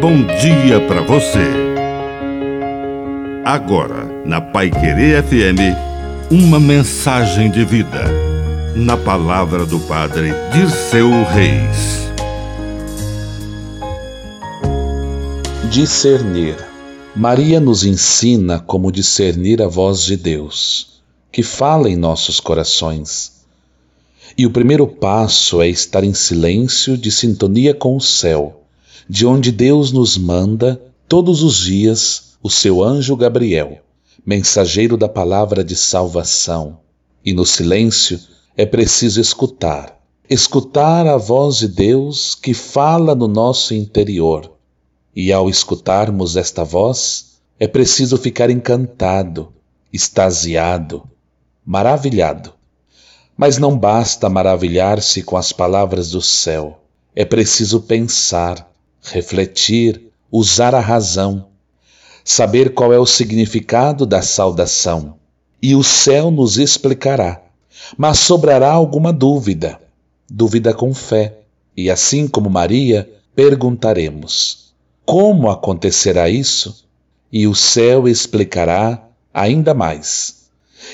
bom dia para você. Agora, na Pai Querer FM, uma mensagem de vida. Na palavra do Padre Dirceu Reis. Discernir. Maria nos ensina como discernir a voz de Deus, que fala em nossos corações. E o primeiro passo é estar em silêncio, de sintonia com o céu de onde Deus nos manda todos os dias o seu anjo Gabriel, mensageiro da palavra de salvação. E no silêncio é preciso escutar, escutar a voz de Deus que fala no nosso interior. E ao escutarmos esta voz, é preciso ficar encantado, extasiado, maravilhado. Mas não basta maravilhar-se com as palavras do céu, é preciso pensar, refletir, usar a razão, saber qual é o significado da saudação, e o céu nos explicará. Mas sobrará alguma dúvida, dúvida com fé, e assim como Maria, perguntaremos: como acontecerá isso? E o céu explicará ainda mais.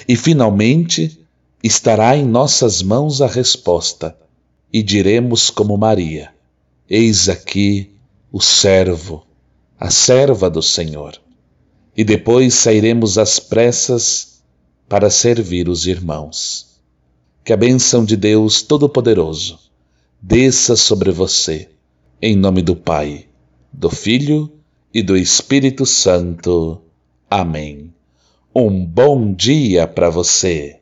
E finalmente estará em nossas mãos a resposta, e diremos como Maria: Eis aqui o servo, a serva do Senhor. E depois sairemos às pressas para servir os irmãos. Que a bênção de Deus Todo-Poderoso desça sobre você, em nome do Pai, do Filho e do Espírito Santo. Amém. Um bom dia para você.